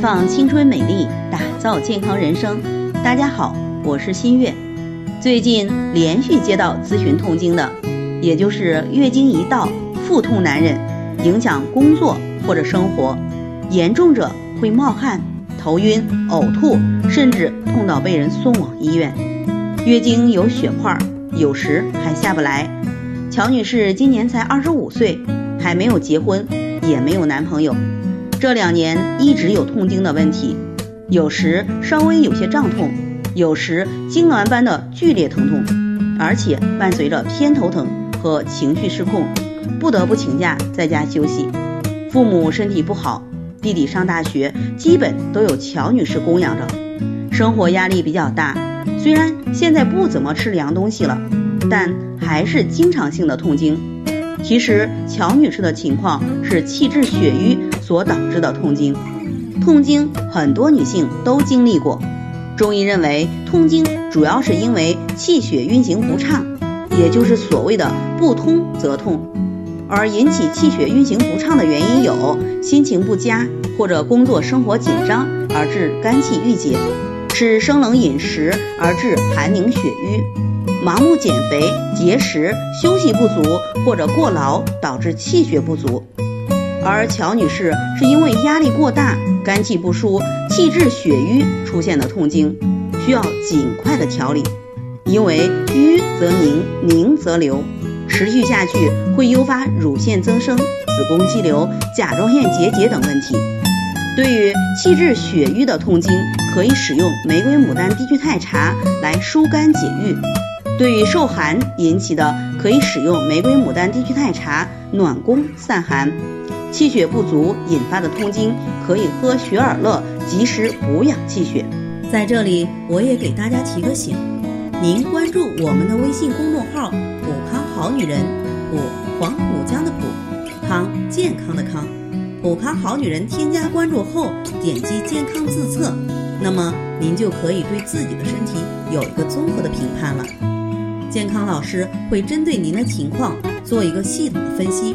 放青春美丽，打造健康人生。大家好，我是新月。最近连续接到咨询痛经的，也就是月经一到腹痛难忍，影响工作或者生活，严重者会冒汗、头晕、呕吐，甚至痛到被人送往医院。月经有血块，有时还下不来。乔女士今年才二十五岁，还没有结婚，也没有男朋友。这两年一直有痛经的问题，有时稍微有些胀痛，有时痉挛般的剧烈疼痛，而且伴随着偏头疼和情绪失控，不得不请假在家休息。父母身体不好，弟弟上大学，基本都有乔女士供养着，生活压力比较大。虽然现在不怎么吃凉东西了，但还是经常性的痛经。其实乔女士的情况是气滞血瘀。所导致的痛经，痛经很多女性都经历过。中医认为，痛经主要是因为气血运行不畅，也就是所谓的不通则痛。而引起气血运行不畅的原因有：心情不佳或者工作生活紧张而致肝气郁结，吃生冷饮食而致寒凝血瘀，盲目减肥、节食、休息不足或者过劳导致气血不足。而乔女士是因为压力过大、肝气不舒、气滞血瘀出现的痛经，需要尽快的调理。因为瘀则凝，凝则流，持续下去会诱发乳腺增生、子宫肌瘤、甲状腺结节等问题。对于气滞血瘀的痛经，可以使用玫瑰牡丹低聚肽茶来疏肝解郁；对于受寒引起的，可以使用玫瑰牡丹低聚肽茶暖宫散寒。气血不足引发的痛经，可以喝雪尔乐，及时补养气血。在这里，我也给大家提个醒：您关注我们的微信公众号“普康好女人”，普黄浦江的普康健康的康，普康好女人添加关注后，点击健康自测，那么您就可以对自己的身体有一个综合的评判了。健康老师会针对您的情况做一个系统的分析。